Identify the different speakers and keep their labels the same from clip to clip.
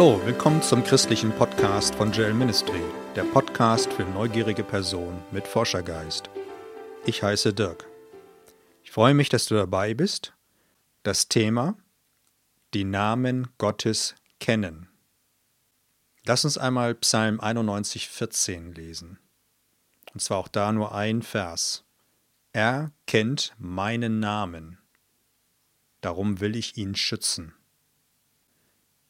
Speaker 1: Hallo, willkommen zum christlichen Podcast von Jail Ministry, der Podcast für neugierige Personen mit Forschergeist. Ich heiße Dirk. Ich freue mich, dass du dabei bist. Das Thema Die Namen Gottes kennen. Lass uns einmal Psalm 91, 14 lesen. Und zwar auch da nur ein Vers. Er kennt meinen Namen. Darum will ich ihn schützen.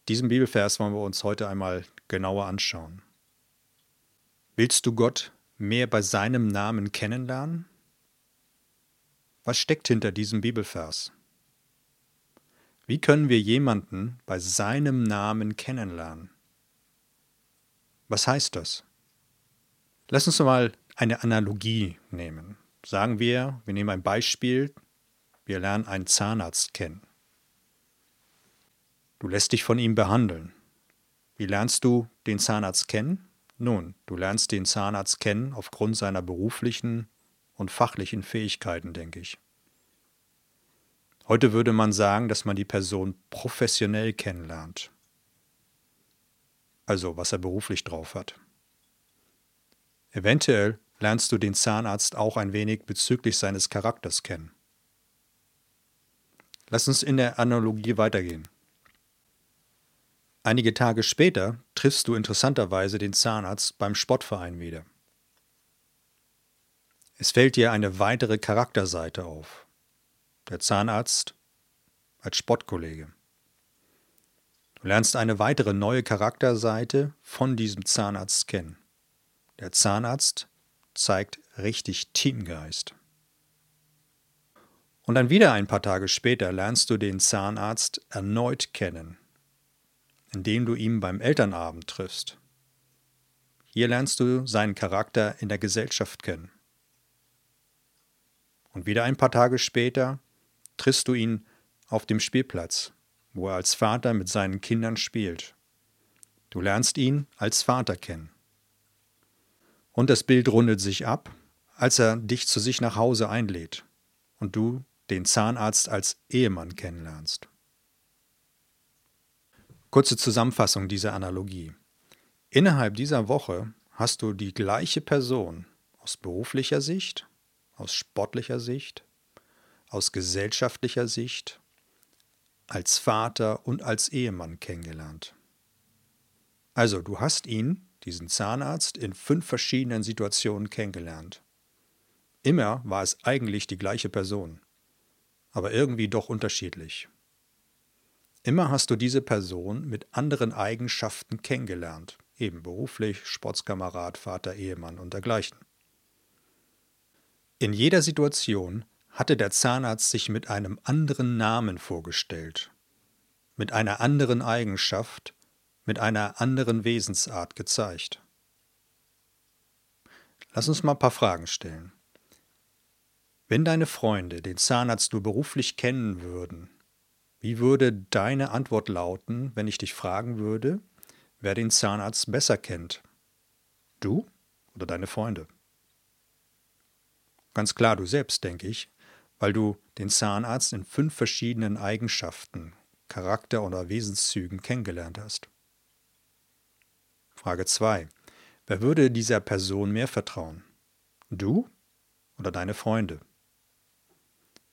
Speaker 1: Diesen Bibelvers wollen wir uns heute einmal genauer anschauen. Willst du Gott mehr bei seinem Namen kennenlernen? Was steckt hinter diesem Bibelvers? Wie können wir jemanden bei seinem Namen kennenlernen? Was heißt das? Lass uns mal eine Analogie nehmen. Sagen wir, wir nehmen ein Beispiel, wir lernen einen Zahnarzt kennen. Du lässt dich von ihm behandeln. Wie lernst du den Zahnarzt kennen? Nun, du lernst den Zahnarzt kennen aufgrund seiner beruflichen und fachlichen Fähigkeiten, denke ich. Heute würde man sagen, dass man die Person professionell kennenlernt. Also, was er beruflich drauf hat. Eventuell lernst du den Zahnarzt auch ein wenig bezüglich seines Charakters kennen. Lass uns in der Analogie weitergehen. Einige Tage später triffst du interessanterweise den Zahnarzt beim Sportverein wieder. Es fällt dir eine weitere Charakterseite auf. Der Zahnarzt als Sportkollege. Du lernst eine weitere neue Charakterseite von diesem Zahnarzt kennen. Der Zahnarzt zeigt richtig Teamgeist. Und dann wieder ein paar Tage später lernst du den Zahnarzt erneut kennen indem du ihn beim Elternabend triffst. Hier lernst du seinen Charakter in der Gesellschaft kennen. Und wieder ein paar Tage später triffst du ihn auf dem Spielplatz, wo er als Vater mit seinen Kindern spielt. Du lernst ihn als Vater kennen. Und das Bild rundet sich ab, als er dich zu sich nach Hause einlädt und du den Zahnarzt als Ehemann kennenlernst. Kurze Zusammenfassung dieser Analogie. Innerhalb dieser Woche hast du die gleiche Person aus beruflicher Sicht, aus sportlicher Sicht, aus gesellschaftlicher Sicht, als Vater und als Ehemann kennengelernt. Also, du hast ihn, diesen Zahnarzt, in fünf verschiedenen Situationen kennengelernt. Immer war es eigentlich die gleiche Person, aber irgendwie doch unterschiedlich. Immer hast du diese Person mit anderen Eigenschaften kennengelernt, eben beruflich, Sportskamerad, Vater, Ehemann und dergleichen. In jeder Situation hatte der Zahnarzt sich mit einem anderen Namen vorgestellt, mit einer anderen Eigenschaft, mit einer anderen Wesensart gezeigt. Lass uns mal ein paar Fragen stellen. Wenn deine Freunde den Zahnarzt nur beruflich kennen würden, wie würde deine Antwort lauten, wenn ich dich fragen würde, wer den Zahnarzt besser kennt? Du oder deine Freunde? Ganz klar du selbst, denke ich, weil du den Zahnarzt in fünf verschiedenen Eigenschaften, Charakter- oder Wesenszügen kennengelernt hast. Frage 2. Wer würde dieser Person mehr vertrauen? Du oder deine Freunde?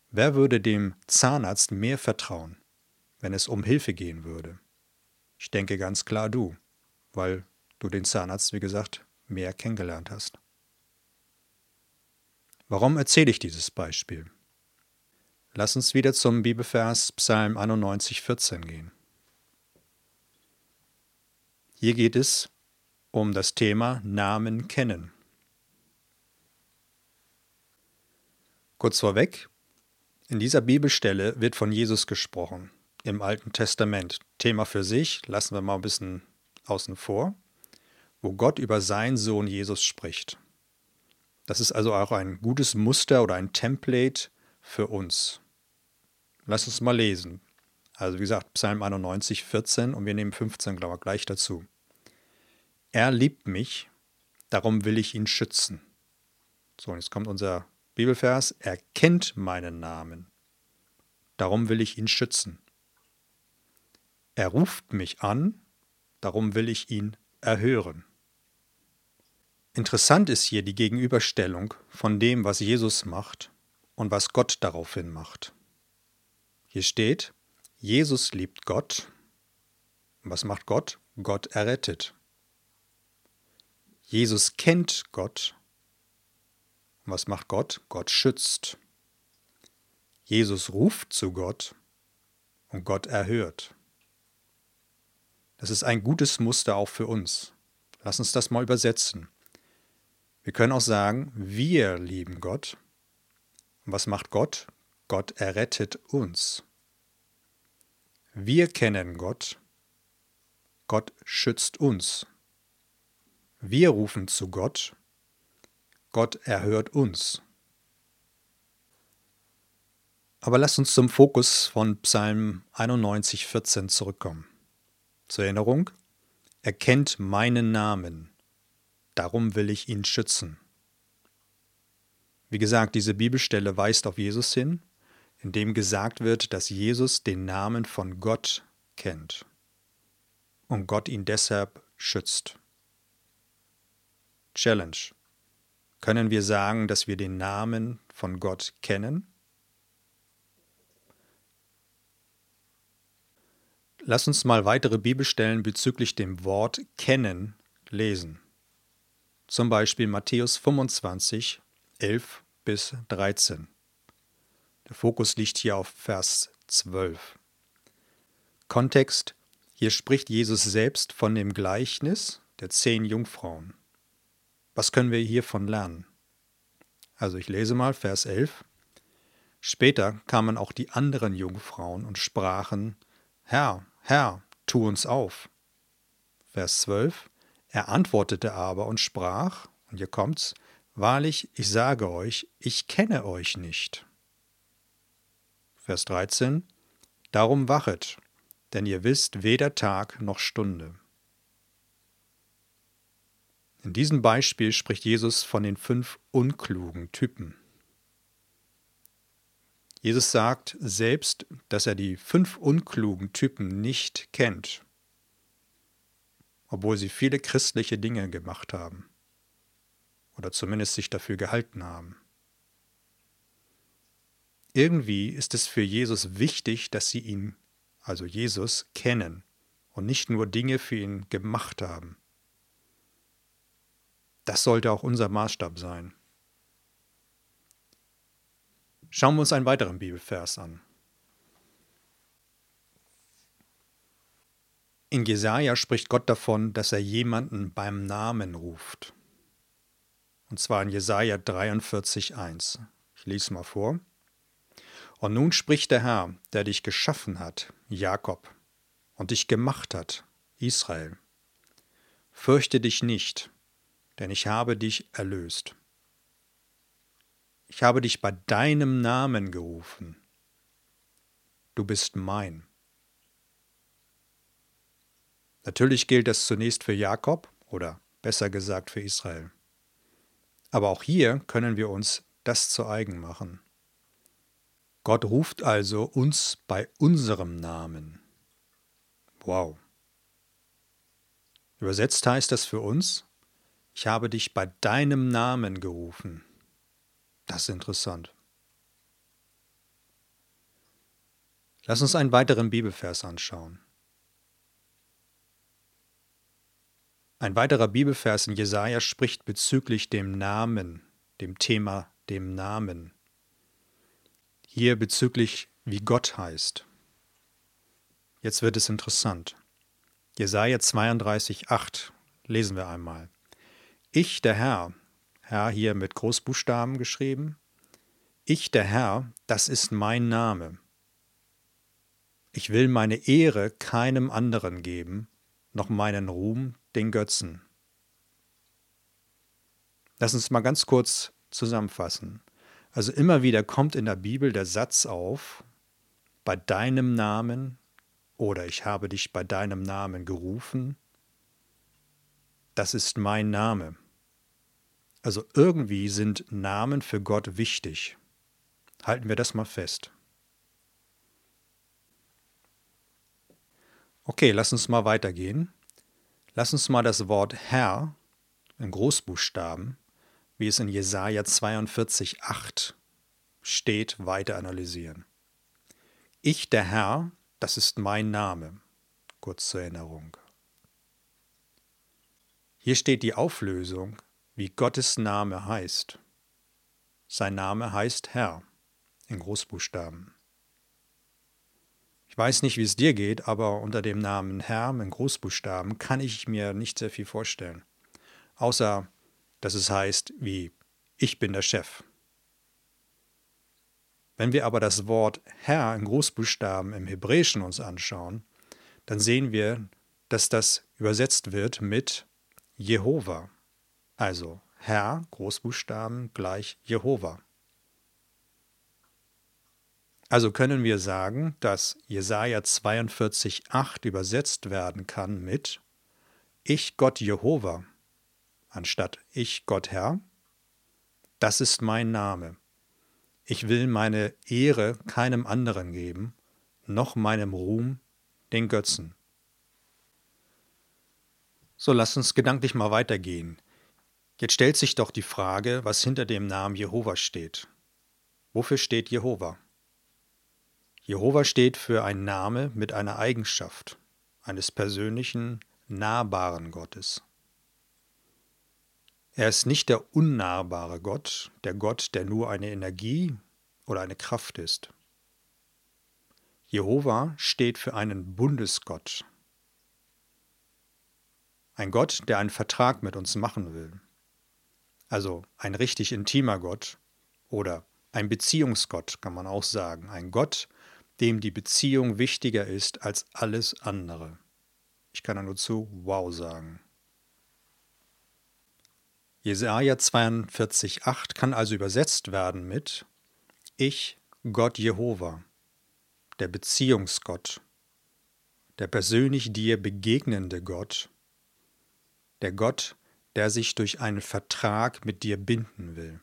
Speaker 1: Wer würde dem Zahnarzt mehr vertrauen, wenn es um Hilfe gehen würde? Ich denke ganz klar du, weil du den Zahnarzt, wie gesagt, mehr kennengelernt hast. Warum erzähle ich dieses Beispiel? Lass uns wieder zum Bibelvers Psalm 91, 14 gehen. Hier geht es um das Thema Namen kennen. Kurz vorweg, in dieser Bibelstelle wird von Jesus gesprochen, im Alten Testament. Thema für sich, lassen wir mal ein bisschen außen vor, wo Gott über seinen Sohn Jesus spricht. Das ist also auch ein gutes Muster oder ein Template für uns. Lass uns mal lesen. Also wie gesagt, Psalm 91, 14 und wir nehmen 15, glaube ich, gleich dazu. Er liebt mich, darum will ich ihn schützen. So, und jetzt kommt unser Bibelvers, er kennt meinen Namen. Darum will ich ihn schützen. Er ruft mich an, darum will ich ihn erhören. Interessant ist hier die Gegenüberstellung von dem, was Jesus macht und was Gott daraufhin macht. Hier steht, Jesus liebt Gott. Was macht Gott? Gott errettet. Jesus kennt Gott. Was macht Gott? Gott schützt. Jesus ruft zu Gott und Gott erhört. Das ist ein gutes Muster auch für uns. Lass uns das mal übersetzen. Wir können auch sagen, wir lieben Gott. Und was macht Gott? Gott errettet uns. Wir kennen Gott. Gott schützt uns. Wir rufen zu Gott. Gott erhört uns. Aber lasst uns zum Fokus von Psalm 91, 14 zurückkommen. Zur Erinnerung, er kennt meinen Namen, darum will ich ihn schützen. Wie gesagt, diese Bibelstelle weist auf Jesus hin, in dem gesagt wird, dass Jesus den Namen von Gott kennt und Gott ihn deshalb schützt. Challenge. Können wir sagen, dass wir den Namen von Gott kennen? Lass uns mal weitere Bibelstellen bezüglich dem Wort kennen lesen. Zum Beispiel Matthäus 25, 11 bis 13. Der Fokus liegt hier auf Vers 12. Kontext: Hier spricht Jesus selbst von dem Gleichnis der zehn Jungfrauen. Was können wir hiervon lernen? Also ich lese mal Vers 11. Später kamen auch die anderen Jungfrauen und sprachen, Herr, Herr, tu uns auf. Vers 12. Er antwortete aber und sprach, und hier kommt's, Wahrlich, ich sage euch, ich kenne euch nicht. Vers 13. Darum wachet, denn ihr wisst weder Tag noch Stunde. In diesem Beispiel spricht Jesus von den fünf unklugen Typen. Jesus sagt selbst, dass er die fünf unklugen Typen nicht kennt, obwohl sie viele christliche Dinge gemacht haben oder zumindest sich dafür gehalten haben. Irgendwie ist es für Jesus wichtig, dass sie ihn, also Jesus, kennen und nicht nur Dinge für ihn gemacht haben. Das sollte auch unser Maßstab sein. Schauen wir uns einen weiteren Bibelvers an. In Jesaja spricht Gott davon, dass er jemanden beim Namen ruft. Und zwar in Jesaja 43,1. Ich lese mal vor. Und nun spricht der Herr, der dich geschaffen hat, Jakob, und dich gemacht hat, Israel. Fürchte dich nicht, denn ich habe dich erlöst. Ich habe dich bei deinem Namen gerufen. Du bist mein. Natürlich gilt das zunächst für Jakob oder besser gesagt für Israel. Aber auch hier können wir uns das zu eigen machen. Gott ruft also uns bei unserem Namen. Wow. Übersetzt heißt das für uns, ich habe dich bei deinem Namen gerufen. Das ist interessant. Lass uns einen weiteren Bibelvers anschauen. Ein weiterer Bibelvers in Jesaja spricht bezüglich dem Namen, dem Thema dem Namen. Hier bezüglich, wie Gott heißt. Jetzt wird es interessant. Jesaja 32, 8 lesen wir einmal. Ich, der Herr, Herr hier mit Großbuchstaben geschrieben. Ich, der Herr, das ist mein Name. Ich will meine Ehre keinem anderen geben, noch meinen Ruhm den Götzen. Lass uns mal ganz kurz zusammenfassen. Also immer wieder kommt in der Bibel der Satz auf, bei deinem Namen oder ich habe dich bei deinem Namen gerufen. Das ist mein Name. Also irgendwie sind Namen für Gott wichtig. Halten wir das mal fest. Okay, lass uns mal weitergehen. Lass uns mal das Wort Herr in Großbuchstaben, wie es in Jesaja 42, 8 steht, weiter analysieren. Ich, der Herr, das ist mein Name. Kurz zur Erinnerung. Hier steht die Auflösung, wie Gottes Name heißt. Sein Name heißt Herr in Großbuchstaben. Ich weiß nicht, wie es dir geht, aber unter dem Namen Herr in Großbuchstaben kann ich mir nicht sehr viel vorstellen. Außer, dass es heißt wie Ich bin der Chef. Wenn wir aber das Wort Herr in Großbuchstaben im Hebräischen uns anschauen, dann sehen wir, dass das übersetzt wird mit Jehova. Also Herr, Großbuchstaben gleich Jehova. Also können wir sagen, dass Jesaja 42,8 übersetzt werden kann mit Ich Gott Jehova anstatt Ich Gott Herr. Das ist mein Name. Ich will meine Ehre keinem anderen geben, noch meinem Ruhm den Götzen. So lass uns gedanklich mal weitergehen. Jetzt stellt sich doch die Frage, was hinter dem Namen Jehova steht. Wofür steht Jehova? Jehova steht für ein Name mit einer Eigenschaft eines persönlichen, nahbaren Gottes. Er ist nicht der unnahbare Gott, der Gott, der nur eine Energie oder eine Kraft ist. Jehova steht für einen Bundesgott. Ein Gott, der einen Vertrag mit uns machen will. Also ein richtig intimer Gott oder ein Beziehungsgott kann man auch sagen. Ein Gott, dem die Beziehung wichtiger ist als alles andere. Ich kann da nur zu Wow sagen. Jesaja 42,8 kann also übersetzt werden mit Ich, Gott Jehova, der Beziehungsgott, der persönlich dir begegnende Gott, der Gott, der sich durch einen Vertrag mit dir binden will.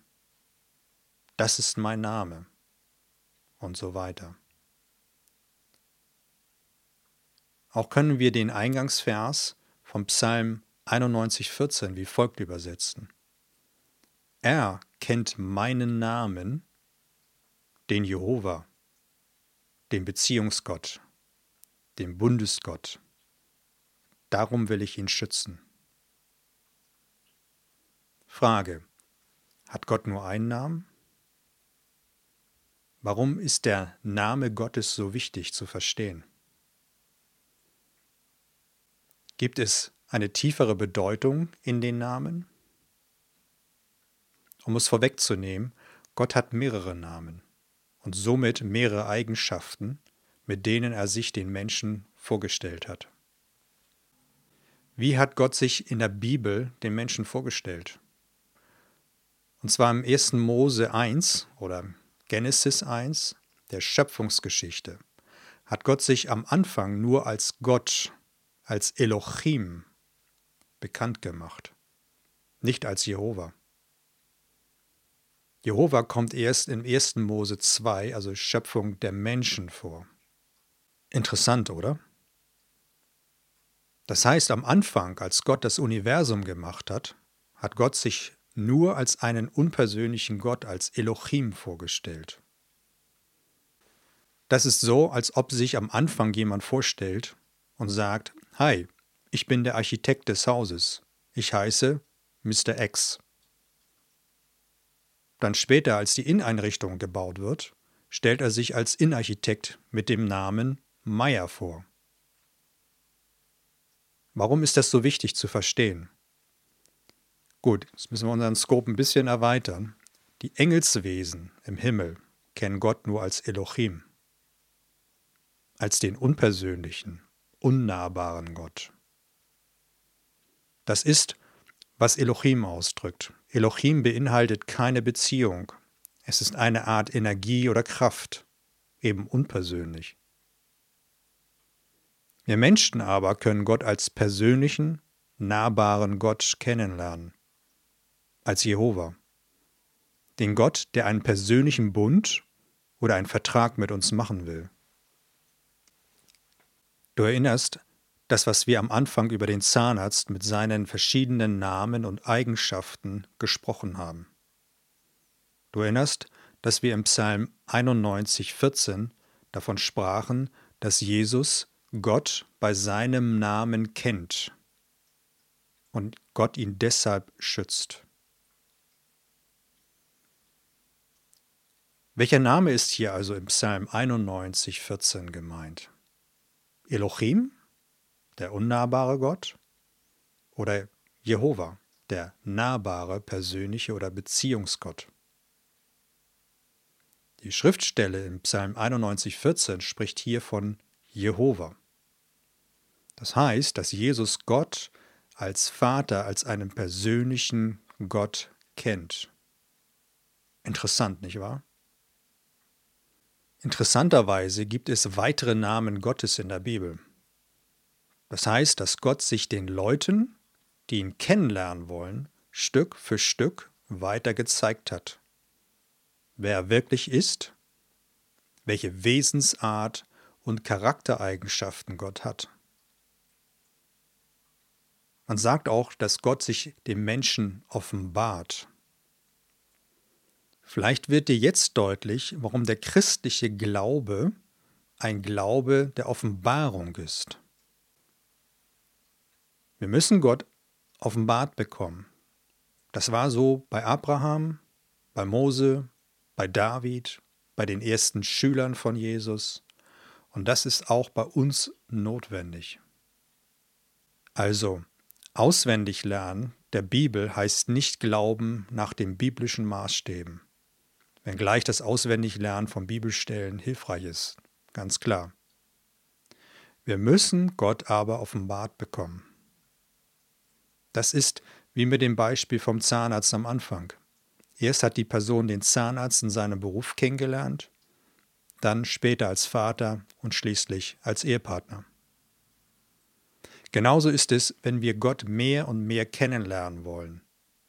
Speaker 1: Das ist mein Name und so weiter. Auch können wir den Eingangsvers vom Psalm 91,14 wie folgt übersetzen. Er kennt meinen Namen, den Jehova, den Beziehungsgott, den Bundesgott. Darum will ich ihn schützen. Frage. Hat Gott nur einen Namen? Warum ist der Name Gottes so wichtig zu verstehen? Gibt es eine tiefere Bedeutung in den Namen? Um es vorwegzunehmen, Gott hat mehrere Namen und somit mehrere Eigenschaften, mit denen er sich den Menschen vorgestellt hat. Wie hat Gott sich in der Bibel den Menschen vorgestellt? Und zwar im 1. Mose 1 oder Genesis 1, der Schöpfungsgeschichte, hat Gott sich am Anfang nur als Gott als Elohim bekannt gemacht, nicht als Jehova. Jehova kommt erst im 1. Mose 2, also Schöpfung der Menschen vor. Interessant, oder? Das heißt, am Anfang, als Gott das Universum gemacht hat, hat Gott sich nur als einen unpersönlichen Gott, als Elohim vorgestellt. Das ist so, als ob sich am Anfang jemand vorstellt und sagt, Hi, ich bin der Architekt des Hauses. Ich heiße Mr. X. Dann später, als die Inneneinrichtung gebaut wird, stellt er sich als Innenarchitekt mit dem Namen Meyer vor. Warum ist das so wichtig zu verstehen? Gut, jetzt müssen wir unseren Scope ein bisschen erweitern. Die Engelswesen im Himmel kennen Gott nur als Elohim, als den unpersönlichen, unnahbaren Gott. Das ist, was Elohim ausdrückt. Elohim beinhaltet keine Beziehung. Es ist eine Art Energie oder Kraft, eben unpersönlich. Wir Menschen aber können Gott als persönlichen, nahbaren Gott kennenlernen, als Jehova. Den Gott, der einen persönlichen Bund oder einen Vertrag mit uns machen will. Du erinnerst, das, was wir am Anfang über den Zahnarzt mit seinen verschiedenen Namen und Eigenschaften gesprochen haben. Du erinnerst, dass wir im Psalm 91, 14 davon sprachen, dass Jesus Gott bei seinem Namen kennt und Gott ihn deshalb schützt. Welcher Name ist hier also im Psalm 91, 14 gemeint? Elohim, der unnahbare Gott, oder Jehova, der nahbare, persönliche oder Beziehungsgott? Die Schriftstelle im Psalm 91, 14 spricht hier von Jehova. Das heißt, dass Jesus Gott als Vater, als einen persönlichen Gott kennt. Interessant, nicht wahr? Interessanterweise gibt es weitere Namen Gottes in der Bibel. Das heißt, dass Gott sich den Leuten, die ihn kennenlernen wollen, Stück für Stück weiter gezeigt hat. Wer er wirklich ist, welche Wesensart und Charaktereigenschaften Gott hat. Man sagt auch, dass Gott sich dem Menschen offenbart. Vielleicht wird dir jetzt deutlich, warum der christliche Glaube ein Glaube der Offenbarung ist. Wir müssen Gott offenbart bekommen. Das war so bei Abraham, bei Mose, bei David, bei den ersten Schülern von Jesus. Und das ist auch bei uns notwendig. Also, auswendig lernen der Bibel heißt nicht Glauben nach den biblischen Maßstäben wenngleich das Auswendiglernen von Bibelstellen hilfreich ist, ganz klar. Wir müssen Gott aber offenbart bekommen. Das ist wie mit dem Beispiel vom Zahnarzt am Anfang. Erst hat die Person den Zahnarzt in seinem Beruf kennengelernt, dann später als Vater und schließlich als Ehepartner. Genauso ist es, wenn wir Gott mehr und mehr kennenlernen wollen.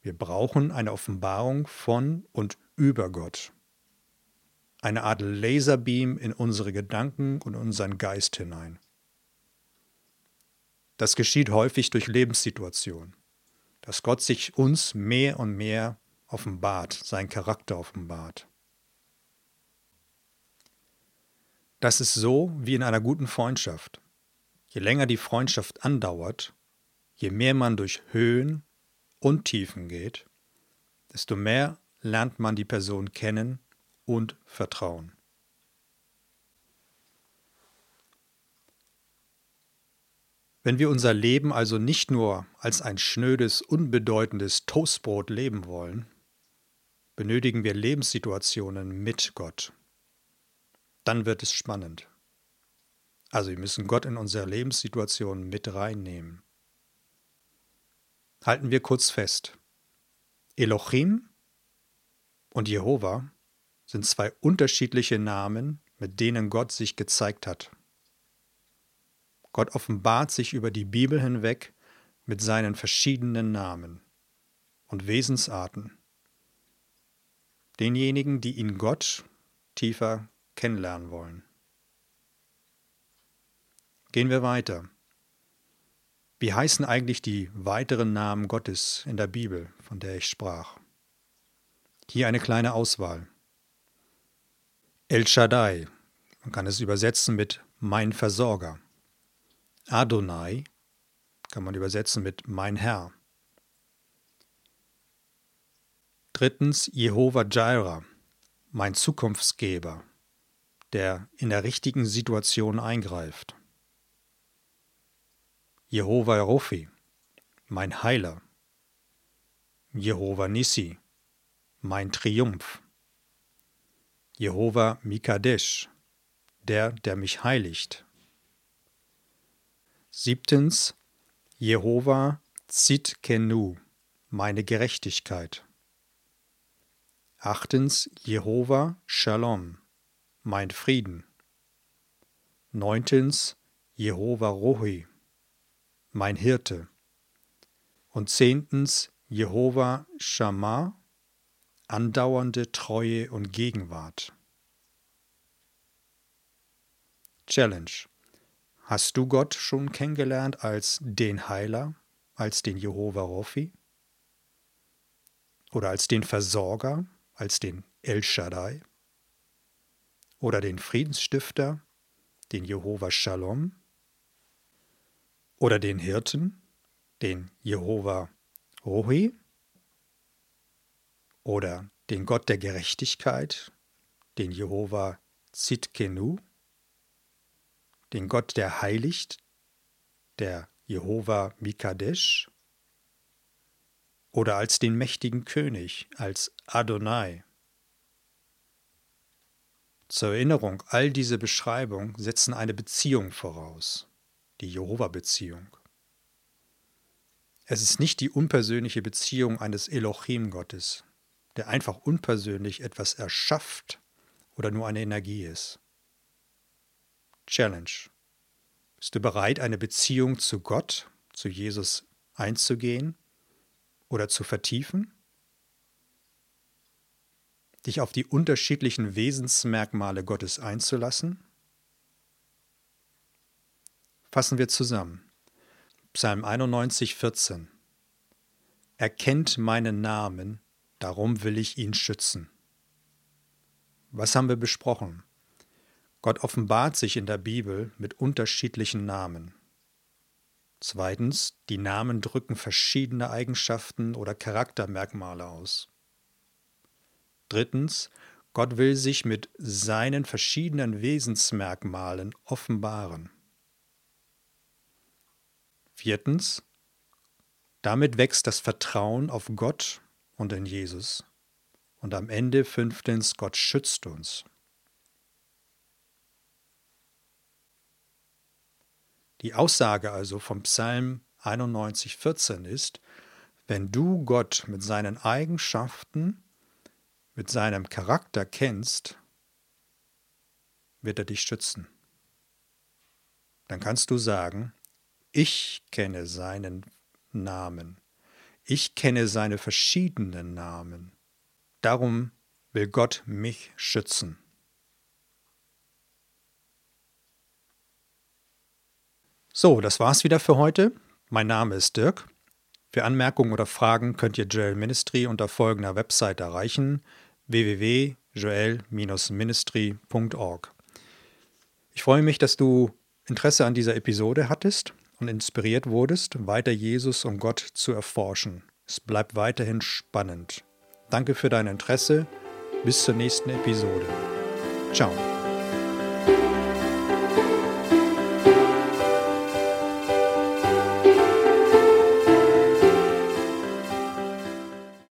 Speaker 1: Wir brauchen eine Offenbarung von und über Gott. Eine Art Laserbeam in unsere Gedanken und unseren Geist hinein. Das geschieht häufig durch Lebenssituationen, dass Gott sich uns mehr und mehr offenbart, seinen Charakter offenbart. Das ist so wie in einer guten Freundschaft. Je länger die Freundschaft andauert, je mehr man durch Höhen und Tiefen geht, desto mehr lernt man die Person kennen und vertrauen. Wenn wir unser Leben also nicht nur als ein schnödes, unbedeutendes Toastbrot leben wollen, benötigen wir Lebenssituationen mit Gott. Dann wird es spannend. Also wir müssen Gott in unsere Lebenssituation mit reinnehmen. Halten wir kurz fest. Elohim und Jehova sind zwei unterschiedliche Namen, mit denen Gott sich gezeigt hat. Gott offenbart sich über die Bibel hinweg mit seinen verschiedenen Namen und Wesensarten. Denjenigen, die ihn Gott tiefer kennenlernen wollen. Gehen wir weiter. Wie heißen eigentlich die weiteren Namen Gottes in der Bibel, von der ich sprach? Hier eine kleine Auswahl. El Shaddai, man kann es übersetzen mit mein Versorger. Adonai kann man übersetzen mit mein Herr. Drittens Jehova Jireh, mein Zukunftsgeber, der in der richtigen Situation eingreift. Jehova Rofi, mein Heiler. Jehova Nissi, mein Triumph. Jehova Mikadesh, der, der mich heiligt. Siebtens, Jehova Zitkenu, meine Gerechtigkeit. Achtens, Jehova Shalom, mein Frieden. Neuntens, Jehova Rohi, mein Hirte. Und zehntens, Jehova Shammah, andauernde Treue und Gegenwart. Challenge. Hast du Gott schon kennengelernt als den Heiler, als den Jehova Rofi? Oder als den Versorger, als den El Shaddai? Oder den Friedensstifter, den Jehova Shalom? Oder den Hirten, den Jehova Rohi? Oder den Gott der Gerechtigkeit, den Jehova Zitkenu? den Gott, der heiligt, der Jehova Mikadesh, oder als den mächtigen König, als Adonai. Zur Erinnerung, all diese Beschreibungen setzen eine Beziehung voraus, die Jehova-Beziehung. Es ist nicht die unpersönliche Beziehung eines Elohim-Gottes, der einfach unpersönlich etwas erschafft oder nur eine Energie ist. Challenge. Bist du bereit, eine Beziehung zu Gott, zu Jesus einzugehen oder zu vertiefen? Dich auf die unterschiedlichen Wesensmerkmale Gottes einzulassen? Fassen wir zusammen. Psalm 91, 14. Er kennt meinen Namen, darum will ich ihn schützen. Was haben wir besprochen? Gott offenbart sich in der Bibel mit unterschiedlichen Namen. Zweitens, die Namen drücken verschiedene Eigenschaften oder Charaktermerkmale aus. Drittens, Gott will sich mit seinen verschiedenen Wesensmerkmalen offenbaren. Viertens, damit wächst das Vertrauen auf Gott und in Jesus. Und am Ende fünftens, Gott schützt uns. Die Aussage also vom Psalm 91, 14 ist, wenn du Gott mit seinen Eigenschaften, mit seinem Charakter kennst, wird er dich schützen. Dann kannst du sagen, ich kenne seinen Namen. Ich kenne seine verschiedenen Namen. Darum will Gott mich schützen. So, das war's wieder für heute. Mein Name ist Dirk. Für Anmerkungen oder Fragen könnt ihr Joel Ministry unter folgender Website erreichen: www.joel-ministry.org. Ich freue mich, dass du Interesse an dieser Episode hattest und inspiriert wurdest, weiter Jesus und Gott zu erforschen. Es bleibt weiterhin spannend. Danke für dein Interesse. Bis zur nächsten Episode. Ciao.